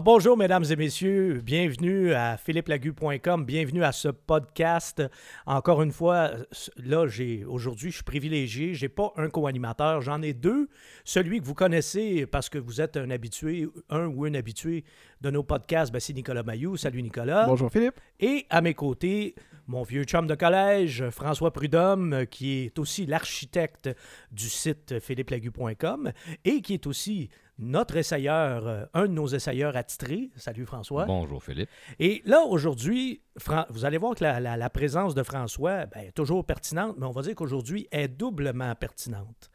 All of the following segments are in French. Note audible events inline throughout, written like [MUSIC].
Alors bonjour mesdames et messieurs, bienvenue à philippelagu.com, bienvenue à ce podcast. Encore une fois, là j'ai aujourd'hui je suis privilégié, j'ai pas un co-animateur, j'en ai deux. Celui que vous connaissez parce que vous êtes un habitué, un ou une habitué de nos podcasts, ben, c'est Nicolas Mayou. Salut Nicolas. Bonjour Philippe. Et à mes côtés, mon vieux chum de collège, François Prudhomme, qui est aussi l'architecte du site philippelagu.com et qui est aussi notre essayeur, euh, un de nos essayeurs attitrés. Salut François. Bonjour Philippe. Et là, aujourd'hui, vous allez voir que la, présence de François ben, est toujours pertinente, mais on va dire qu'aujourd'hui est doublement pertinente.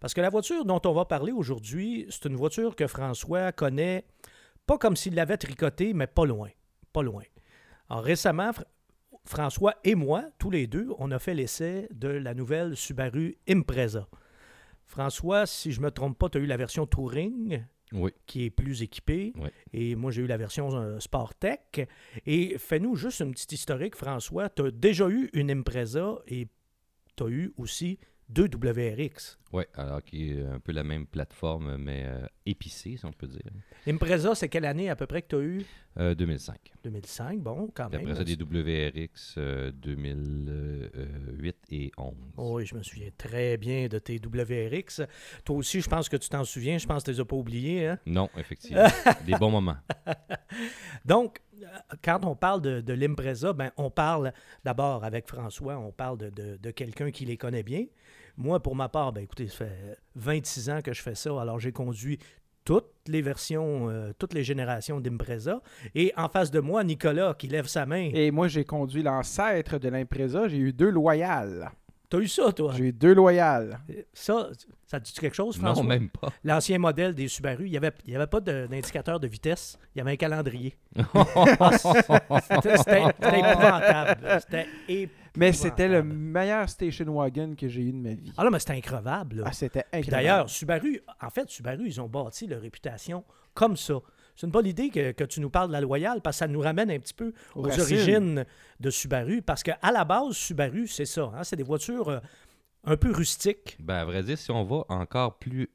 Parce que la voiture dont on va parler aujourd'hui, c'est une voiture que François connaît pas comme s'il l'avait tricotée, mais pas loin. Pas loin. Alors récemment, François et moi, tous les deux, on a fait l'essai de la nouvelle Subaru Impreza. François, si je ne me trompe pas, tu as eu la version Touring. qui est plus équipée. Et moi, j'ai eu la version euh, Sport Tech. Et fais-nous juste une petite historique, François. Tu as déjà eu une Impreza et tu as eu aussi deux WRX. Oui, alors qui est un peu la même plateforme, mais euh, épicée, si on peut dire. Impreza, c'est quelle année à peu près que tu as eu 2005. Euh, 2005, bon, quand même. Après ça, des WRX 2008 et 11. oui, je me souviens très bien de tes WRX. Toi aussi, je pense que tu t'en souviens. Je pense que tu les as pas oubliés. Hein? Non, effectivement. [LAUGHS] des bons moments. Donc, quand on parle de, de l'Impreza, ben, on parle d'abord avec François, on parle de, de, quelqu'un qui les connaît bien. Moi, pour ma part, ben, écoutez, ça fait 26 ans que je fais ça. Alors, j'ai conduit toutes les versions, euh, toutes les générations d'Impreza. Et en face de moi, Nicolas qui lève sa main. Et moi, j'ai conduit l'ancêtre de l'Impreza. J'ai eu deux loyales. T'as eu ça, toi? J'ai eu deux loyales. Ça, ça te dit quelque chose, François? Non, même pas. L'ancien modèle des Subaru, il n'y avait, il y avait pas d'indicateur de, vitesse. Il y avait un calendrier. [LAUGHS] c'était épouvantable. C'était Mais c'était le meilleur station wagon que j'ai eu de ma vie. Ah non, mais c'était increvable. Ah, c'était incroyable. D'ailleurs, Subaru, en fait, Subaru, ils ont bâti leur réputation comme ça. C'est une bonne idée que, que, tu nous parles de la Loyale parce que ça nous ramène un petit peu aux, origines de Subaru. Parce qu'à la base, Subaru, c'est ça. Hein, c'est des voitures euh, un peu rustiques. Ben, à vrai dire, si on va encore plus,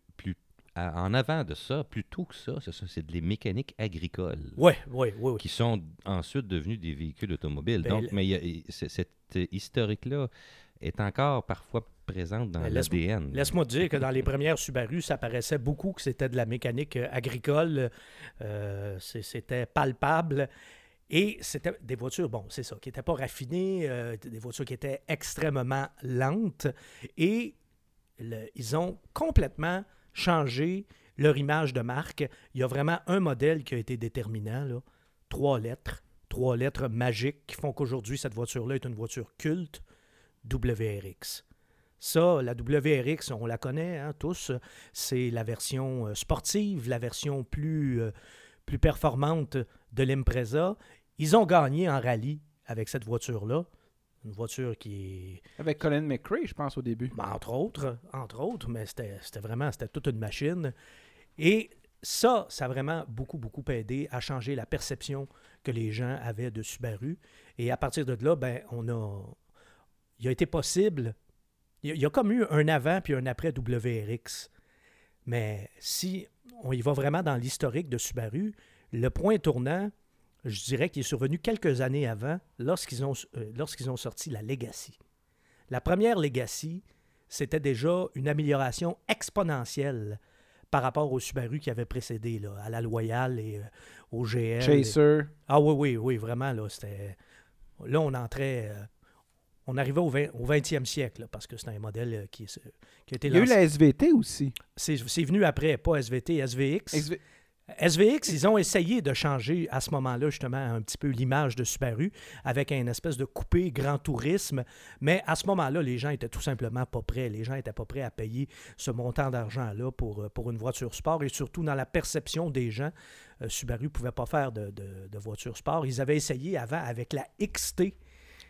en avant de ça, plus tôt que ça, c'est des mécaniques agricoles. Oui, oui, oui. Qui sont ensuite devenus des véhicules automobiles. Ben, Donc, mais y a, cette historique-là est encore parfois présente dans ben, l'ADN. Laisse-moi dire que dans les premières Subaru, ça paraissait beaucoup que c'était de la mécanique euh, agricole. Euh, c'était palpable. Et c'était des voitures, bon, c'est ça, qui n'étaient pas raffinées, euh, des voitures qui étaient extrêmement lentes. Et ils ont complètement changé leur image de marque. Il y a vraiment un modèle qui a été déterminant, là. trois lettres, trois lettres magiques qui font qu'aujourd'hui, cette voiture-là est une voiture culte, WRX. Ça, la WRX, on la connaît hein, tous. C'est la version euh, sportive, la version plus, euh, plus performante de l'Impreza. Ils ont gagné en rallye avec cette voiture-là. Une voiture qui. Avec Colin McRae, je pense, au début. Ben, entre autres, entre autres, mais c'était vraiment c'était toute une machine. Et ça, ça a vraiment beaucoup, beaucoup aidé à changer la perception que les gens avaient de Subaru. Et à partir de là, ben, on a. Il a été possible il y, a comme eu un avant puis un après WRX. Mais si on y va vraiment dans l'historique de Subaru, le point tournant, je dirais qu'il est survenu quelques années avant, lorsqu'ils ont, euh, lorsqu'ils ont sorti la Legacy. La première Legacy, c'était déjà une amélioration exponentielle par rapport au Subaru qui avait précédé, là, à la Loyale et euh, au GL. Chaser. Ah oui, oui, oui, vraiment, là, c'était... Là, on entrait... Euh, on arrivait au, 20, au 20e siècle, parce que c'est un modèle qui, qui, a été Il y a eu la SVT aussi. C'est venu après, pas SVT, SVX. SVX, ils ont essayé de changer à ce moment-là justement un petit peu l'image de Subaru avec un espèce de coupé grand tourisme, mais à ce moment-là, les gens étaient tout simplement pas prêts. Les gens n'étaient pas prêts à payer ce montant d'argent-là pour, euh, pour une voiture sport et surtout dans la perception des gens, euh, Subaru ne pouvait pas faire de, de, de voiture sport. Ils avaient essayé avant avec la XT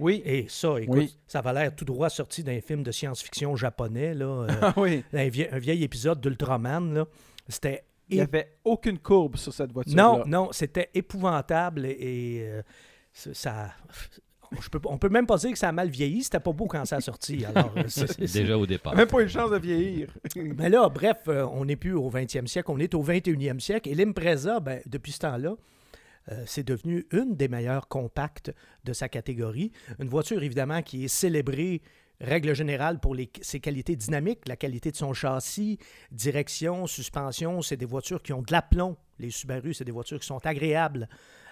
oui. Et ça, écoute, ça avait l'air tout droit sorti d'un film de science-fiction japonais, là. Euh. [LAUGHS] Un, vieil, épisode d'Ultraman, là. C'était... Il n'y avait aucune courbe sur cette voiture Non, non, c'était épouvantable et, euh, ça... je peux, on peut même pas dire que ça a mal vieilli. C'était pas beau quand ça a sorti. [LAUGHS] Alors, Déjà au départ. Même pas une chance de vieillir. [LAUGHS] Mais là, bref, on n'est plus au 20e siècle, on est au 21e siècle. Et l'Impreza, ben, depuis ce temps-là, c'est devenu une des meilleures compactes de sa catégorie. Une voiture, évidemment, qui est célébrée règle générale pour ses qualités dynamiques, la qualité de son châssis, direction, suspension, c'est des voitures qui ont de l'aplomb. Les Subaru, c'est des voitures qui sont agréables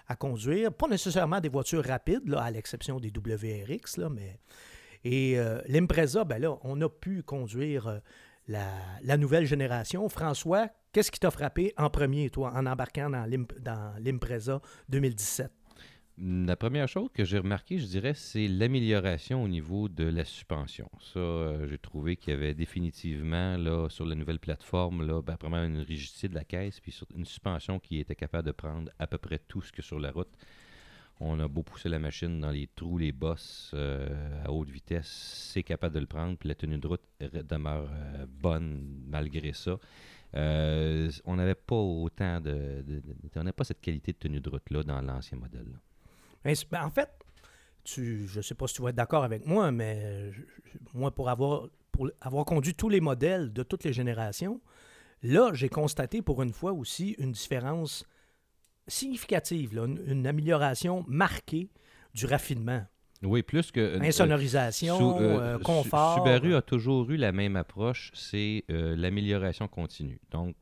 à conduire. Pas nécessairement des voitures rapides, à l'exception des WRX, là, mais... Et euh, l'Impreza, ben là, on a pu conduire euh, la, nouvelle génération. François, qu'est-ce qui t'a frappé en premier, toi, en embarquant dans l'Impreza 2017? La première chose que j'ai remarqué, je dirais, c'est l'amélioration au niveau de la suspension. Ça, euh, j'ai trouvé qu'il y avait définitivement, là, sur la nouvelle plateforme, là, ben, vraiment une rigidité de la caisse, puis une suspension qui était capable de prendre à peu près tout ce que sur la route. On a beau pousser la machine dans les trous, les bosses euh, à haute vitesse, c'est capable de le prendre, puis la tenue de route demeure euh, bonne malgré ça. on n'avait pas autant de, on n'avait pas cette qualité de tenue de route là dans l'ancien modèle. Ben, en fait, tu, je ne sais pas si tu vas être d'accord avec moi, mais moi, pour avoir, pour avoir conduit tous les modèles de toutes les générations, là, j'ai constaté pour une fois aussi une différence significative, une, amélioration marquée du raffinement. Oui, plus que. Euh, Insonorisation, euh, euh, confort. Subaru a toujours eu la même approche, c'est l'amélioration continue. Donc,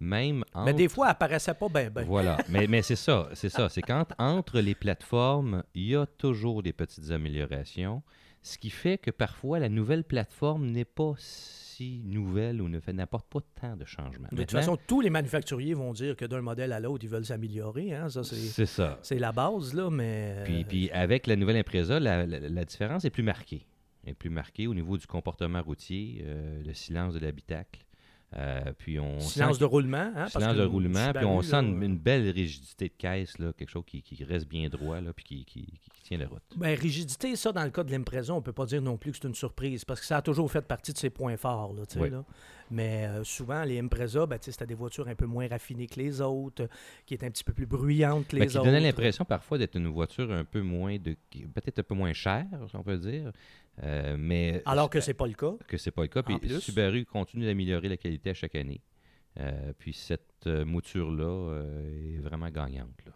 même Mais des fois, elle apparaissait pas bien. Voilà, [LAUGHS] mais, mais c'est ça, c'est ça. C'est quand entre les plateformes, il y a toujours des petites améliorations, ce qui fait que parfois la nouvelle plateforme n'est pas si nouvelle ou ne fait n'apporte pas tant de changements. De toute façon, tous les manufacturiers vont dire que d'un modèle à l'autre, ils veulent s'améliorer. Hein? c'est ça. C'est la base, là, mais... Puis, puis avec la nouvelle Impreza, la, la, différence est plus marquée. est plus marquée au niveau du comportement routier, euh, le silence de l'habitacle. Euh, puis on silence de roulement. Hein, silence de roulement. Puis on sent une, belle rigidité de caisse, là, quelque chose qui, reste bien droit, là, puis qui, qui, tient la route. Bien, rigidité, ça, dans le cas de l'impression, on peut pas dire non plus que c'est une surprise, parce que ça a toujours fait partie de ses points forts. Là, là. Mais euh, souvent, les Impreza, ben, c'était des voitures un peu moins raffinées que les autres, qui étaient un petit peu plus bruyantes que ben, les autres. Qui donnaient l'impression parfois d'être une voiture un peu moins, de peut-être un peu moins chère, on peut dire. Euh, mais, Alors que c'est pas le cas. Que c'est pas le cas. Puis Subaru continue d'améliorer la qualité à chaque année. Euh, puis cette mouture-là est vraiment gagnante. Là.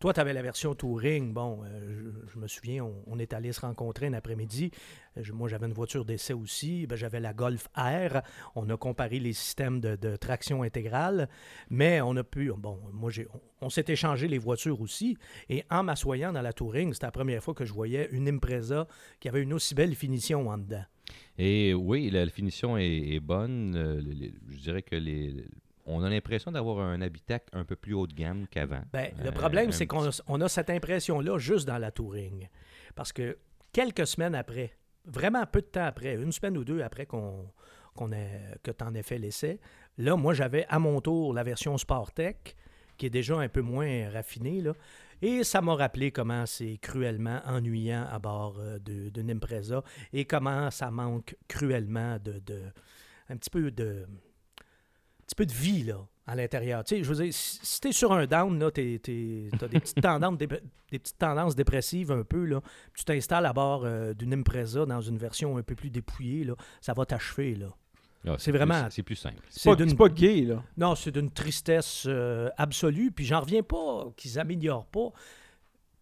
Toi, tu avais la version Touring. Bon, euh, je, me souviens, on, est allé se rencontrer un après-midi. Euh, moi, j'avais une voiture d'essai aussi. Ben, j'avais la Golf R. On a comparé les systèmes de, traction intégrale. Mais on a pu. Bon, moi, on, s'est échangé les voitures aussi. Et en m'assoyant dans la Touring, c'était la première fois que je voyais une Impreza qui avait une aussi belle finition en dedans. Et oui, la, finition est, bonne. Euh, je dirais que les, on a l'impression d'avoir un habitacle un peu plus haut de gamme qu'avant. Ben, le problème, euh, c'est qu'on a, cette impression-là juste dans la Touring. Parce que quelques semaines après, vraiment peu de temps après, une semaine ou deux après qu'on, que tu en aies fait l'essai, là, moi, j'avais à mon tour la version Sportec, qui est déjà un peu moins raffinée, là, et ça m'a rappelé comment c'est cruellement ennuyant à bord euh, de, de et comment ça manque cruellement de, de un petit peu de petit peu de vie là, à l'intérieur. Tu sais, je veux dire, si, tu es sur un down, tu as des petites, tendances, des, petites tendances dépressives un peu, là, tu t'installes à bord euh, d'une Impreza dans une version un peu plus dépouillée, là, ça va t'achever. là. Ah, c'est vraiment. C'est plus simple. C'est pas, pas, gay, là. Non, c'est d'une tristesse euh, absolue. Puis j'en reviens pas qu'ils améliorent pas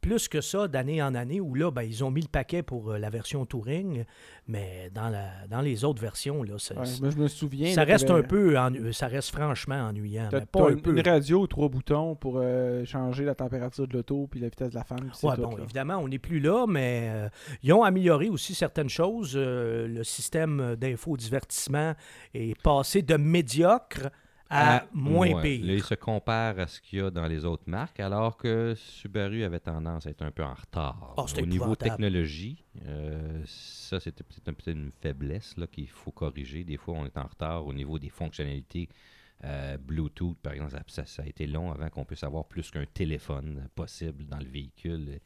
plus que ça d'année en année où là, ben, ils ont mis le paquet pour euh, la version Touring, mais dans, la, dans les autres versions, là, ça, je me souviens. Ça reste un peu, ça reste franchement ennuyant. Pas une radio, trois boutons pour euh, changer la température de l'auto puis la vitesse de la femme. Bon, évidemment, on n'est plus là, mais euh, ils ont amélioré aussi certaines choses. le système d'infodivertissement est passé de médiocre à, moins pire. il se compare à ce qu'il y a dans les autres marques, alors que Subaru avait tendance à être un peu en retard. Oh, Au niveau technologie, euh, ça, c'était peut-être une faiblesse qu'il faut corriger. Des fois, on est en retard au niveau des fonctionnalités. Euh, Bluetooth, par exemple, ça, ça, a été long avant qu'on puisse avoir plus qu'un téléphone possible dans le véhicule.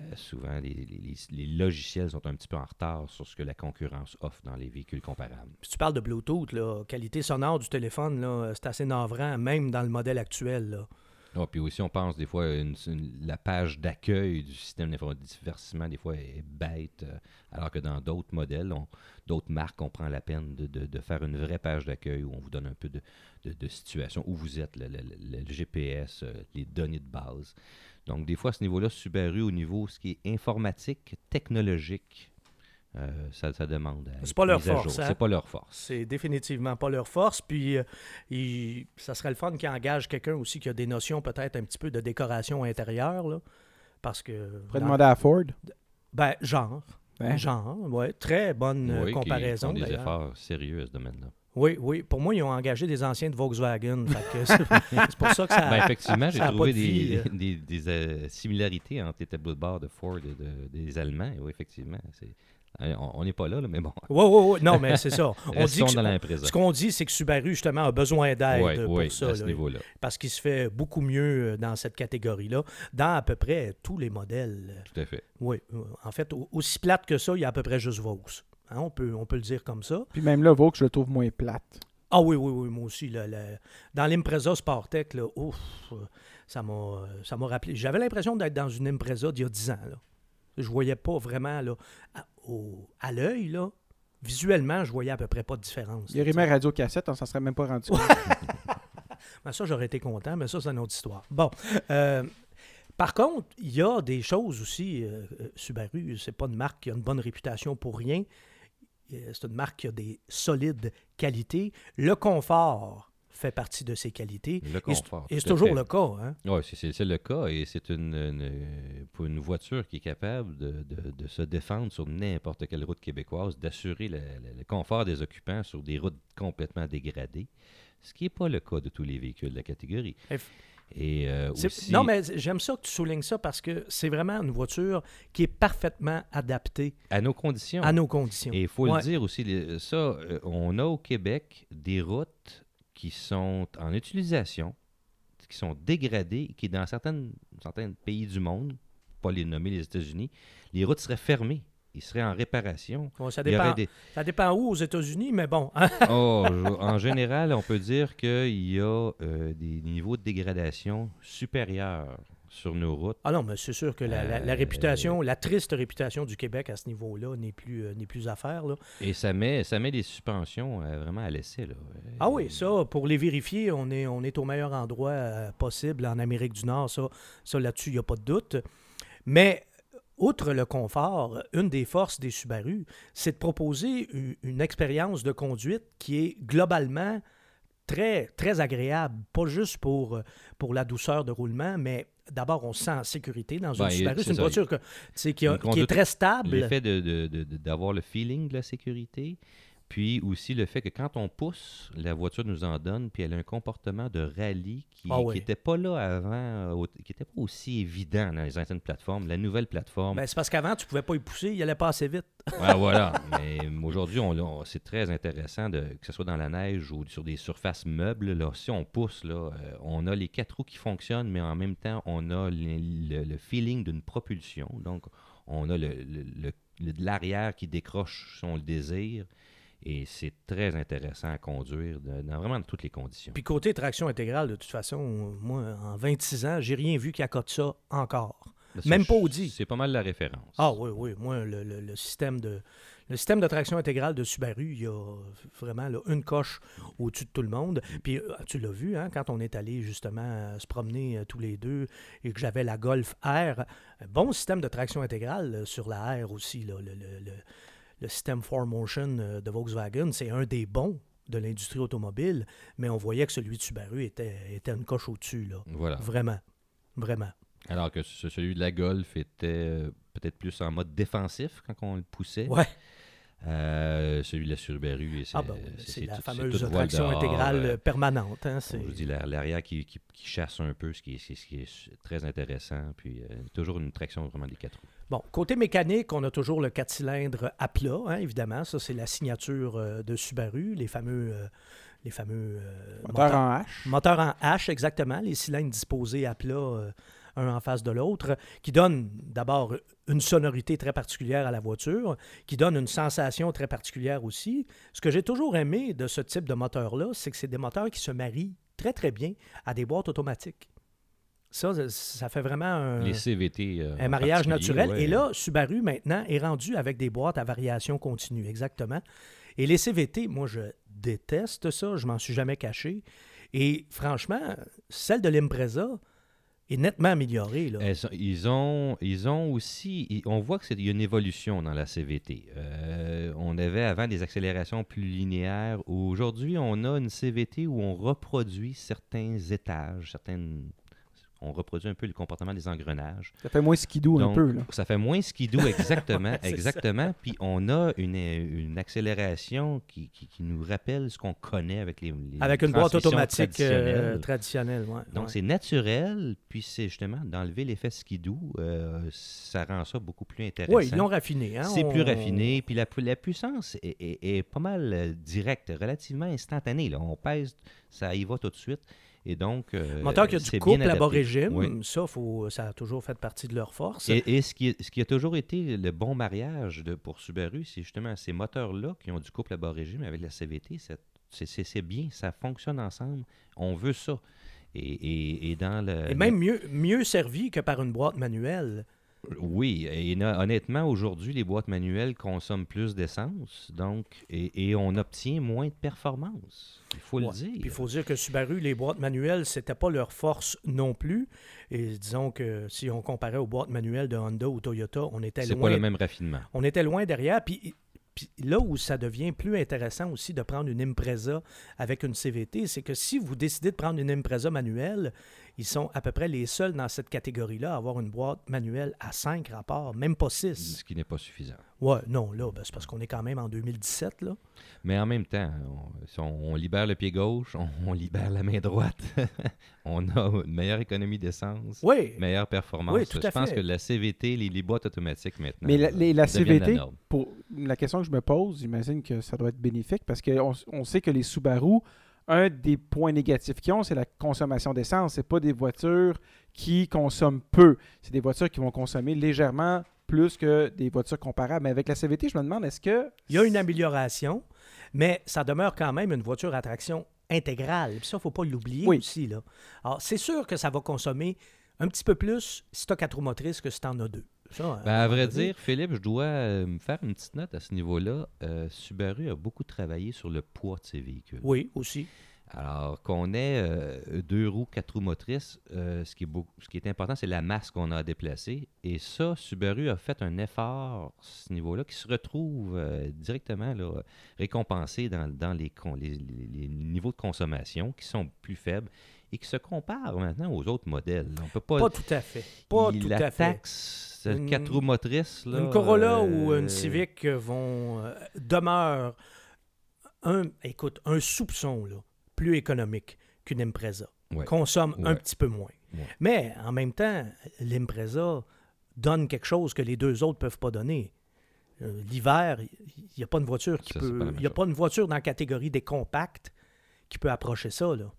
Euh, souvent, les, logiciels sont un petit peu en retard sur ce que la concurrence offre dans les véhicules comparables. Puis tu parles de Bluetooth, la qualité sonore du téléphone, c'est assez navrant, même dans le modèle actuel. Ah, puis aussi, on pense des fois, une- la page d'accueil du système d'infodivertissement, des fois, est bête, euh, alors que dans d'autres modèles, d'autres marques, on prend la peine de, faire une vraie page d'accueil où on vous donne un peu de, situation, où vous êtes, le GPS, euh, les données de base. Donc, des fois, à ce niveau-là, Subaru, au niveau ce qui est informatique, technologique, euh, ça, ça demande. à C'est pas leur force, hein? C'est pas leur force. C'est définitivement pas leur force. Puis, euh, il- ça serait le fun qu'ils engagent quelqu'un aussi qui a des notions peut-être un petit peu de décoration intérieure. Là, parce que. Pourrait demander à Ford. Ben, genre. Hein? Genre, ouais. Très bonne euh, Oui, comparaison. font des efforts sérieux à ce domaine-là. Oui, oui. Pour moi, ils ont engagé des anciens de Volkswagen. [LAUGHS] C'est pour ça que ça. Ben, effectivement, j'ai trouvé de des, des, des, euh, similarités entre les tableaux de bord de Ford et de- des Allemands. Oui, effectivement. On n'est pas là, là, mais bon. Oui, oui, oui. Non, mais c'est ça. [LAUGHS] On dit que- dans l'impresa. ce qu'on dit, c'est que Subaru, justement, a besoin d'aide Oui, pour oui, ça. à ce là. niveau-là. parce qu'il se fait beaucoup mieux euh, dans cette catégorie-là, dans à peu près tous les modèles. Tout à fait. Oui, euh, en fait, au- aussi plate que ça, il y a à peu près juste Vaux. Hein, on, peut, on peut le dire comme ça. Puis même là, Vaux, je le trouve moins plate. Ah oui, oui, oui, moi aussi. là, la- dans l'Impreza Sportec, là, ouf, ça m'a ça m'a rappelé. J'avais l'impression d'être dans une Impreza d'il y a 10 ans. Là. Je voyais pas vraiment là, au- à l'œil, là, visuellement, je voyais à peu près pas de différence. Il y aurait là, mis radio cassette, on s'en serait même pas rendu compte. [LAUGHS] Ben, ça, j'aurais été content, mais ça, c'est une autre histoire. Bon. euh, par contre, il y a des choses aussi. euh, euh, Subaru, c'est pas une marque qui a une bonne réputation pour rien. C'est une marque qui a des solides qualités. Le confort fait partie de ses qualités. Le confort. Et c'est toujours fait. le cas. Hein? Oui, c'est- le cas et c'est une, une- pour une voiture qui est capable de, de- de se défendre sur n'importe quelle route québécoise, d'assurer le, le- le confort des occupants sur des routes complètement dégradées, ce qui n'est pas le cas de tous les véhicules de la catégorie. Et euh, aussi, Non, mais j'aime ça que tu soulignes ça parce que c'est vraiment une voiture qui est parfaitement adaptée à nos conditions. à nos conditions. Et il faut Ouais. le dire aussi, ça, euh, on a au Québec des routes qui sont en utilisation, qui sont dégradées, qui dans certaines, certains pays du monde, pas les nommer les États-Unis, les routes seraient fermées. Ils seraient en réparation. Bon, ça, dépend, des- ça dépend où aux États-Unis, mais bon. hein. [LAUGHS] Oh, en général, on peut dire qu'il y a euh, des niveaux de dégradation supérieurs sur nos routes. Ah non, mais c'est sûr que la, la- la Euh, réputation, la triste réputation du Québec à ce niveau-là n'est plus, euh, n'est plus à faire. Là. Et ça met, ça met les suspensions euh, vraiment à l'essai. là. Ah oui, ça, pour les vérifier, on est, on est au meilleur endroit possible en Amérique du Nord. Ça, ça là-dessus, il n'y a pas de doute. Mais, outre le confort, une des forces des Subaru, c'est de proposer u- une, expérience de conduite qui est globalement très, très agréable. Pas juste pour, pour la douceur de roulement, mais d'abord, on se sent en sécurité dans une Ben, Subaru. c'est une ça. voiture que, qui, a- Une qui est très stable. L'effet de, de- de- de- d'avoir le feeling de la sécurité, puis aussi le fait que quand on pousse, la voiture nous en donne, puis elle a un comportement de rallye qui Ah oui. n'était pas là avant, euh, qui n'était pas aussi évident dans les anciennes plateformes. La nouvelle plateforme, Ben, c'est parce qu'avant, tu pouvais pas y pousser, il allait pas assez vite. ah, [LAUGHS] voilà. Mais aujourd'hui, on, on- c'est très intéressant de, que ce soit dans la neige ou sur des surfaces meubles. Là, si on pousse, là, euh, on a les quatre roues qui fonctionnent, mais en même temps, on a le, le- le feeling d'une propulsion. Donc, on a le, le- l'arrière qui décroche si on le désire. Et c'est très intéressant à conduire de- dans vraiment toutes les conditions. Puis côté traction intégrale, de toute façon, moi, en 26 ans, j'ai rien vu qui accote ça encore. Ça, même pas Audi. C'est pas mal la référence. Ah oui, oui. Moi, le, le- le système de le système de traction intégrale de Subaru, il y a vraiment là, une coche au-dessus de tout le monde. Puis euh, tu l'as vu, hein, quand on est allé justement euh, se promener euh, tous les deux et que j'avais la Golf R, un bon système de traction intégrale euh, sur la R aussi. là, le, le- le- le système 4Motion euh, de Volkswagen, c'est un des bons de l'industrie automobile, mais on voyait que celui de Subaru était, était une coche au-dessus. là. Voilà. Vraiment. Vraiment. Alors que ce- celui de la Golf était euh, peut-être plus en mode défensif quand on le poussait. Ouais. Euh, celui de la Subaru, c'est Ah ben oui, c'est- la tout- fameuse traction intégrale euh, permanente. Hein, je vous dis, la- l'arrière qui, qui- qui chasse un peu, ce qui est, ce qui est très intéressant. Puis euh, toujours une traction vraiment des quatre roues. Bon, côté mécanique, on a toujours le 4 cylindres à plat, hein, évidemment. Ça, c'est la signature euh, de Subaru, les fameux, euh, les fameux euh, Moteur moteurs- en H. Moteur en H, exactement. Les cylindres disposés à plat, euh, un en face de l'autre, qui donnent d'abord une sonorité très particulière à la voiture, qui donne une sensation très particulière aussi. Ce que j'ai toujours aimé de ce type de moteur-là, c'est que c'est des moteurs qui se marient très, très bien à des boîtes automatiques. Ça, ça- fait vraiment un, Les CVT. euh, un mariage naturel. ouais. Et là, Subaru, maintenant, est rendu avec des boîtes à variation continue, exactement. Et les CVT, moi, je déteste ça. Je m'en suis jamais caché. Et franchement, celle de l'Impreza est nettement améliorée. Là. Sont- ils, ont, ils ont aussi. ils- on voit qu'il y a une évolution dans la CVT. Euh, on avait avant des accélérations plus linéaires. Aujourd'hui, on a une CVT où on reproduit certains étages, certaines. On reproduit un peu le comportement des engrenages. Ça fait moins skidoo un peu. Là. Ça fait moins skidoo, [LAUGHS] exactement. Ça. exactement. Puis on a une, une accélération qui, qui- qui nous rappelle ce qu'on connaît avec les, les avec une boîte automatique euh, traditionnelle. ouais, Donc, ouais. c'est naturel, puis c'est justement d'enlever l'effet skidoo, euh, ça rend ça beaucoup plus intéressant. Oui, ils l'ont raffiné. hein, c'est plus raffiné, puis la, la puissance est, est- est pas mal euh, directe, relativement instantanée. Là. On pèse, ça y va tout de suite. Et donc, euh, Moteur qui a du couple à adapté. bas régime, Oui. ça, faut, ça a toujours fait partie de leur force. Et, et ce, qui est- ce qui a toujours été le bon mariage de, pour Subaru, c'est justement ces moteurs-là qui ont du couple à bas régime avec la CVT. c'est- bien, ça fonctionne ensemble. On veut ça. Et, et- et dans le. Et même mieux, mieux servi que par une boîte manuelle. Oui, et honnêtement, aujourd'hui, les boîtes manuelles consomment plus d'essence, donc, et, et on obtient moins de performance. Il faut Ouais. le dire. Puis il faut dire que Subaru, les boîtes manuelles, c'était pas leur force non plus. Et disons que si on comparait aux boîtes manuelles de Honda ou Toyota, on était C'est loin. pas le même raffinement. On était loin derrière. Puis, puis là où ça devient plus intéressant aussi de prendre une Impreza avec une CVT, c'est que si vous décidez de prendre une Impreza manuelle, ils sont à peu près les seuls dans cette catégorie-là à avoir une boîte manuelle à 5 rapports, même pas 6. Ce qui n'est pas suffisant. Ouais, non, là, ben, c'est parce qu'on est quand même en 2017, là. Mais en même temps, on, si on- on libère le pied gauche, on, on libère la main droite. [LAUGHS] on a une meilleure économie d'essence, Oui, meilleure performance. Oui, tout à Je pense que la CVT, les, les boîtes automatiques maintenant. Mais la, les- la CVT, norme. pour la question que je me pose, j'imagine que ça doit être bénéfique parce qu'on on sait que les Subaru, un des points négatifs qu'ils ont, c'est la consommation d'essence. C'est pas des voitures qui consomment peu. C'est des voitures qui vont consommer légèrement plus que des voitures comparables. Mais avec la CVT, je me demande, est-ce que... il y a une amélioration, mais ça demeure quand même une voiture à traction intégrale. Puis ça, il ne faut pas l'oublier Oui. aussi, là. Alors, c'est sûr que ça va consommer un petit peu plus si tu as quatre roues motrices que si tu en as deux. Ça, Ben, à vrai dire, Philippe, je dois euh, me faire une petite note à ce niveau-là. Euh, Subaru a beaucoup travaillé sur le poids de ses véhicules. Oui, aussi. Alors qu'on ait euh, deux roues, quatre roues motrices, ce, qui est beaucoup, ce qui est important, c'est la masse qu'on a à déplacer. Et ça, Subaru a fait un effort à ce niveau-là qui se retrouve directement là, récompensé dans, dans les, con- les- les- les niveaux de consommation qui sont plus faibles et qui se comparent maintenant aux autres modèles. On peut pas, Pas tout à fait. Pas tout la à fait. taxe, euh, Une- quatre roues motrices. là, une Corolla ou euh, une Civic vont euh, demeure un écoute un soupçon là, plus économique qu'une Impreza. Ouais. Consomme un petit peu moins. Ouais. Mais en même temps, l'Impreza donne quelque chose que les deux autres peuvent pas donner. Euh, L'hiver, il n'y a pas une voiture qui Ça, peut. Il n'y a chose. pas une voiture dans la catégorie des compacts qui peut approcher ça. là.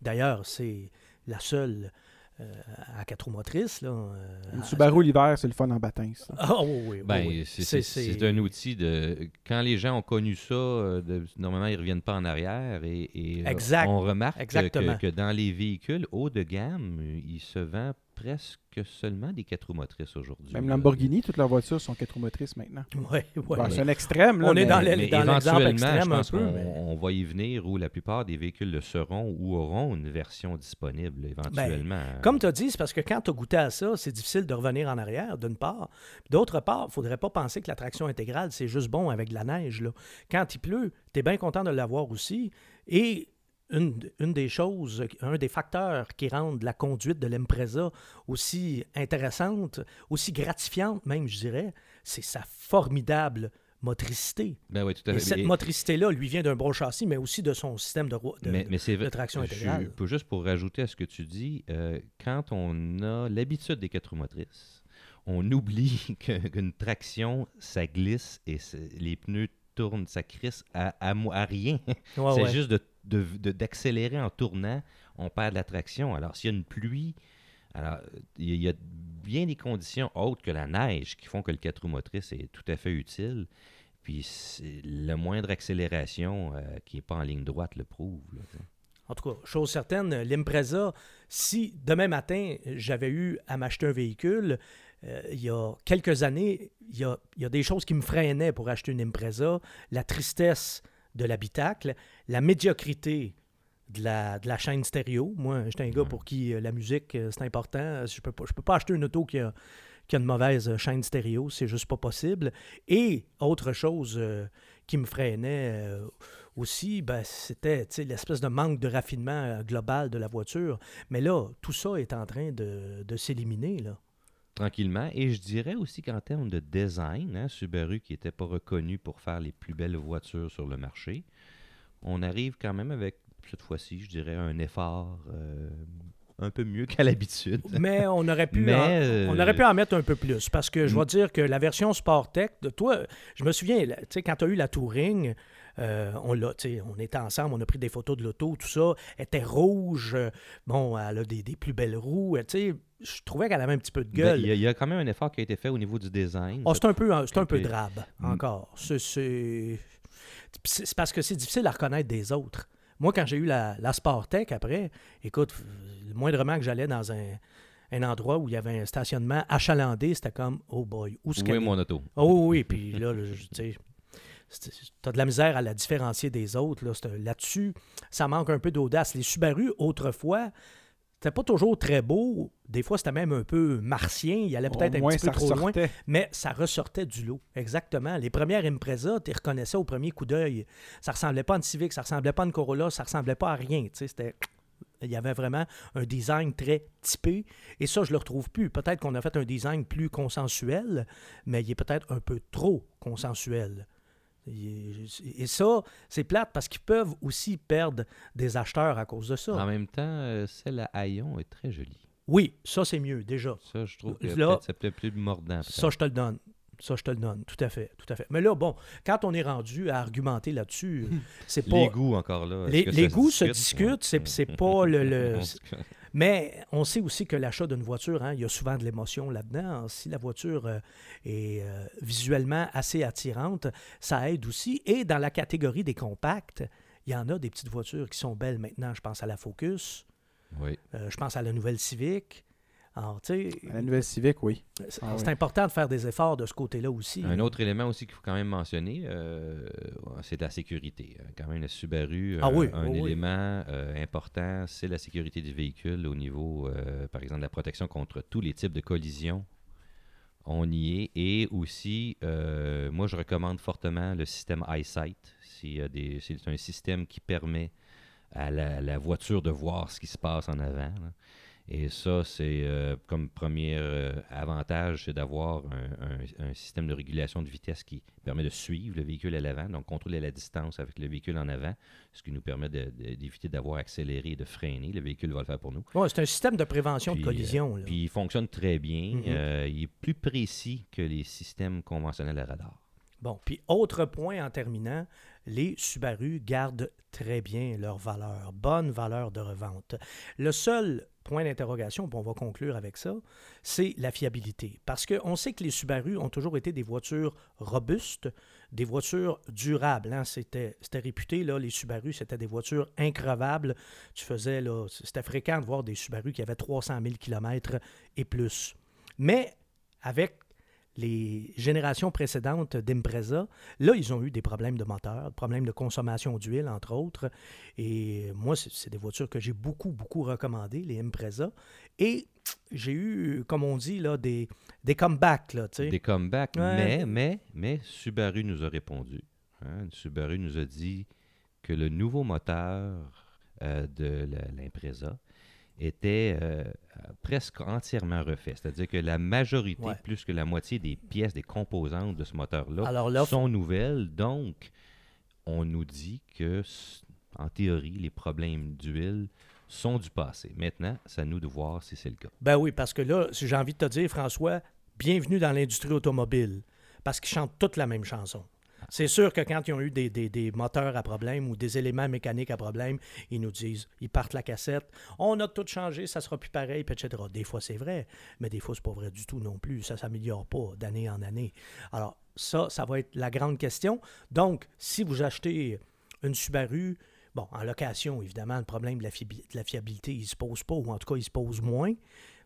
D'ailleurs, c'est la seule euh, à quatre roues motrices. Là, euh, Une à- Subaru l'hiver, c'est le fun en baptême. ça. Ah oui, oui, oui, Ben, oui. c'est- un outil de. Quand les gens ont connu ça, euh, de- normalement, ils ne reviennent pas en arrière. Et, et, Exact. on remarque que, dans les véhicules haut de gamme, il se vend presque seulement des quatre roues motrices aujourd'hui. Même là. Lamborghini, toutes leurs voitures sont quatre roues motrices maintenant. [LAUGHS] Oui, oui. Bon, mais- c'est un extrême. Là, On est mais- dans l'exemple éventuellement, extrême je un pense peu, qu'on mais- on va y venir où la plupart des véhicules le seront ou auront une version disponible éventuellement. Ben, Comme tu as dit, c'est parce que quand tu as goûté à ça, c'est difficile de revenir en arrière, d'une part. D'autre part, il ne faudrait pas penser que la traction intégrale, c'est juste bon avec de la neige. Là. Quand il pleut, tu es bien content de l'avoir aussi. Et une, une des choses, un des facteurs qui rendent la conduite de l'Impreza aussi intéressante, aussi gratifiante même, je dirais, c'est sa formidable motricité. Ben oui, tout à Et fait. cette Et- motricité-là lui vient d'un bon châssis, mais aussi de son système de, de- mais, mais de traction je- intégrale. pour- juste pour rajouter à ce que tu dis, euh, quand on a l'habitude des quatre roues motrices, on oublie [LAUGHS] qu'une traction, ça glisse et les pneus tournent, ça crisse à, à à rien. Ouais, c'est ouais. juste de- de- de- d'accélérer en tournant, on perd de la traction. Alors, s'il y a une pluie, alors il y a- bien des conditions autres que la neige qui font que le quatre roues motrices est tout à fait utile. Puis la moindre accélération euh, qui n'est pas en ligne droite le prouve. En tout cas, chose certaine, l'Impreza, si demain matin, j'avais eu à m'acheter un véhicule, euh, il y a quelques années, il y a, il y a des choses qui me freinaient pour acheter une Impreza. La tristesse de l'habitacle, la médiocrité de la, de la chaîne stéréo. Moi, j'étais un gars pour qui euh, la musique, euh, c'est important. Je peux pas, je peux pas acheter une auto qui a, qui a une mauvaise euh, chaîne stéréo, c'est juste pas possible. Et autre chose euh, qui me freinait euh, aussi, ben, c'était l'espèce de manque de raffinement euh, global de la voiture. Mais là, tout ça est en train de, de s'éliminer. là. Tranquillement. Et je dirais aussi qu'en termes de design, hein, Subaru qui n'était pas reconnu pour faire les plus belles voitures sur le marché, on arrive quand même avec, cette fois-ci, je dirais, un effort euh, un peu mieux [LAUGHS] qu'à l'habitude. Mais on aurait pu, Mais, en, euh, on aurait pu en mettre un peu plus parce que je Mm. vais dire que la version Sport Tech, de toi, je me souviens, tu sais, quand tu as eu la Touring, euh, on l'a, tu sais, on était ensemble, on a pris des photos de l'auto, tout ça, elle était rouge, bon, elle a des, des plus belles roues, euh, tu sais, je trouvais qu'elle avait un petit peu de Ben, gueule. Il y, a- il y a quand même un effort qui a été fait au niveau du design. Ah, c'est un peu, c'est un peu drabe, Mm. encore. C'est- parce que c'est difficile à reconnaître des autres. Moi, quand j'ai eu la, la Sportec après, écoute, le moindrement que j'allais dans un, un endroit où il y avait un stationnement achalandé, c'était comme, oh boy, où est-ce Oui, qu'elle est? mon auto? Oh oui, puis là, tu sais, c'est- t'as de la misère à la différencier des autres. Là. Là-dessus, ça manque un peu d'audace. Les Subaru, autrefois, c'était pas toujours très beau. Des fois, c'était même un peu martien. Il allait peut-être un petit peu trop loin. Mais ça ressortait du lot, exactement. Les premières Impreza, tu les reconnaissais au premier coup d'œil. Ça ressemblait pas à une Civic, ça ressemblait pas à une Corolla, ça ressemblait pas à rien. tu C'était... Il y avait vraiment un design très typé. Et ça, je le retrouve plus. Peut-être qu'on a fait un design plus consensuel, mais il est peut-être un peu trop consensuel. Et ça, c'est plate parce qu'ils peuvent aussi perdre des acheteurs à cause de ça. En même temps, euh, celle à Haillon est très jolie. Oui, ça, c'est mieux, déjà. Ça, je trouve que Là- peut-être c'est peut-être plus mordant. Ça, je te le donne. Ça, je te le donne. Tout à fait. Tout à fait. Mais là, bon, quand on est rendu à argumenter là-dessus, [LAUGHS] c'est pas. Les goûts encore là. Les- les ça goûts se discutent, c'est- pas le- le- [LAUGHS] Mais on sait aussi que l'achat d'une voiture, hein, il y a souvent de l'émotion là-dedans. Si la voiture euh, est euh, visuellement assez attirante, ça aide aussi. Et dans la catégorie des compacts, il y en a des petites voitures qui sont belles maintenant. Je pense à la Focus, Oui. euh, je pense à la nouvelle Civic. Alors, tu sais, La nouvelle Civic, oui. c'est Ah oui. important de faire des efforts de ce côté-là aussi. Un autre élément aussi qu'il faut quand même mentionner, euh, c'est la sécurité. Euh, Quand même, la Subaru, Ah euh, oui, un oui, oui. élément euh, important, c'est la sécurité du véhicule au niveau, euh, par exemple, de la protection contre tous les types de collisions. On y est. Et aussi, euh, moi, je recommande fortement le système EyeSight. C'est un système qui permet à la, la voiture de voir ce qui se passe en avant. là. Et ça, c'est euh, comme premier euh, avantage, c'est d'avoir un, un- un système de régulation de vitesse qui permet de suivre le véhicule à l'avant, donc contrôler la distance avec le véhicule en avant, ce qui nous permet d'éviter d'avoir accéléré et de freiner. Le véhicule va le faire pour nous. Ouais, c'est un système de prévention Puis, de collision. là. Puis il fonctionne très bien. Mhm. Euh, il est plus précis que les systèmes conventionnels à radar. Bon, puis autre point en terminant, les Subaru gardent très bien leur valeur, bonne valeur de revente. Le seul point d'interrogation, on va conclure avec ça, c'est la fiabilité. Parce qu'on sait que les Subaru ont toujours été des voitures robustes, des voitures durables. hein. C'était, réputé, là, les Subaru, c'était des voitures increvables. Tu faisais, c'était fréquent de voir des Subaru qui avaient 300 000 km et plus. Mais avec les générations précédentes d'Impreza, là, ils ont eu des problèmes de moteur, des problèmes de consommation d'huile, entre autres. Et moi, c'est des voitures que j'ai beaucoup, beaucoup recommandées, les Impreza. Et j'ai eu, comme on dit, là, des, des comebacks, là. Des comebacks, Ouais. mais, mais, mais Subaru nous a répondu. hein. Subaru nous a dit que le nouveau moteur euh, de l'Impreza était euh, presque entièrement refait. C'est-à-dire que la majorité, Ouais. plus que la moitié des pièces, des composantes de ce moteur-là là, sont nouvelles. Donc, on nous dit que, en théorie, les problèmes d'huile sont du passé. Maintenant, c'est à nous de voir si c'est le cas. Ben oui, parce que là, si j'ai envie de te dire, François, bienvenue dans l'industrie automobile. Parce qu'ils chantent toutes la même chanson. C'est sûr que quand ils ont eu des, moteurs à problème ou des éléments mécaniques à problème, ils nous disent, ils partent la cassette, on a tout changé, ça sera plus pareil, etc. Des fois, c'est vrai, mais des fois, c'est pas vrai du tout non plus. Ça s'améliore pas d'année en année. Alors, ça, ça va être la grande question. Donc, si vous achetez une Subaru, Bon, en location, évidemment, le problème de la, fiabilité, il se pose pas, ou en tout cas, il se pose moins,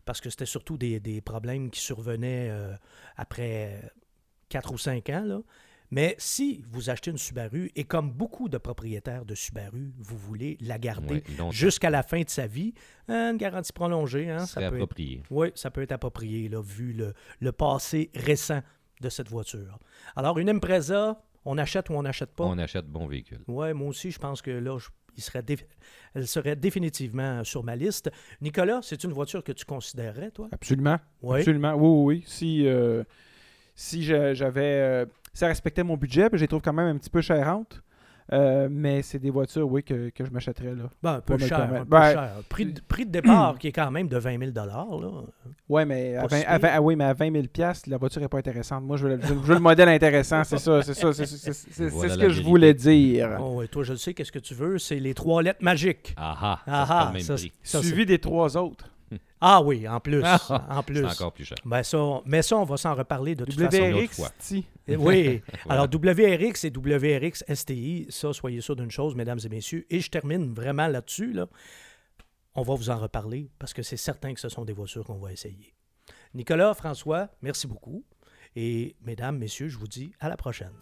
parce que c'était surtout des, des problèmes qui survenaient euh, après 4 ou 5 ans. Là. Mais si vous achetez une Subaru, et comme beaucoup de propriétaires de Subaru, vous voulez la garder jusqu'à la fin de sa vie, une garantie prolongée, hein, ça peut être approprié. oui, ça peut être approprié, là, vu le, le passé récent de cette voiture. Alors, une Impreza, on achète ou on n'achète pas? On achète bon véhicule. Oui, moi aussi, je pense que là, je- il serait elle serait définitivement sur ma liste. Nicolas, c'est une voiture que tu considérerais, toi? Absolument. Oui. Absolument. Oui, oui, oui. Si, euh, si j'avais. euh, ça respectait mon budget, puis je les trouve quand même un petit peu chérantes. Euh, mais c'est des voitures, oui, que, que je m'achèterais là. Ben, un peu cher, un peu Ben, cher. Prix, de, prix de [CLEARS THROAT] départ qui est quand même de 20 000 là. Ouais, mais à Pas 20, si à 20 ah oui, mais à 20 000 la voiture n'est pas intéressante. Moi, je veux, le- je veux- je veux le modèle intéressant, c'est ça, c'est ça, c'est Voilà ce que je voulais dire. Oh, et toi, je le sais, qu'est-ce que tu veux? C'est les trois lettres magiques. Ah ah, ça Ah ah, le même ça, prix. ça, c'est- Suivi des trois autres. Ah oui, en plus. Ah, en plus. C'est encore plus cher. Ben ça, mais ça, on va s'en reparler de toute façon. une autre WRX, fois. si. Eh Oui. Voilà. [LAUGHS] Alors, WRX et WRX STI, ça, soyez sûrs d'une chose, mesdames et messieurs. Et je termine vraiment là-dessus. Là. On va vous en reparler parce que c'est certain que ce sont des voitures qu'on va essayer. Nicolas, François, merci beaucoup. Et mesdames, messieurs, je vous dis à la prochaine.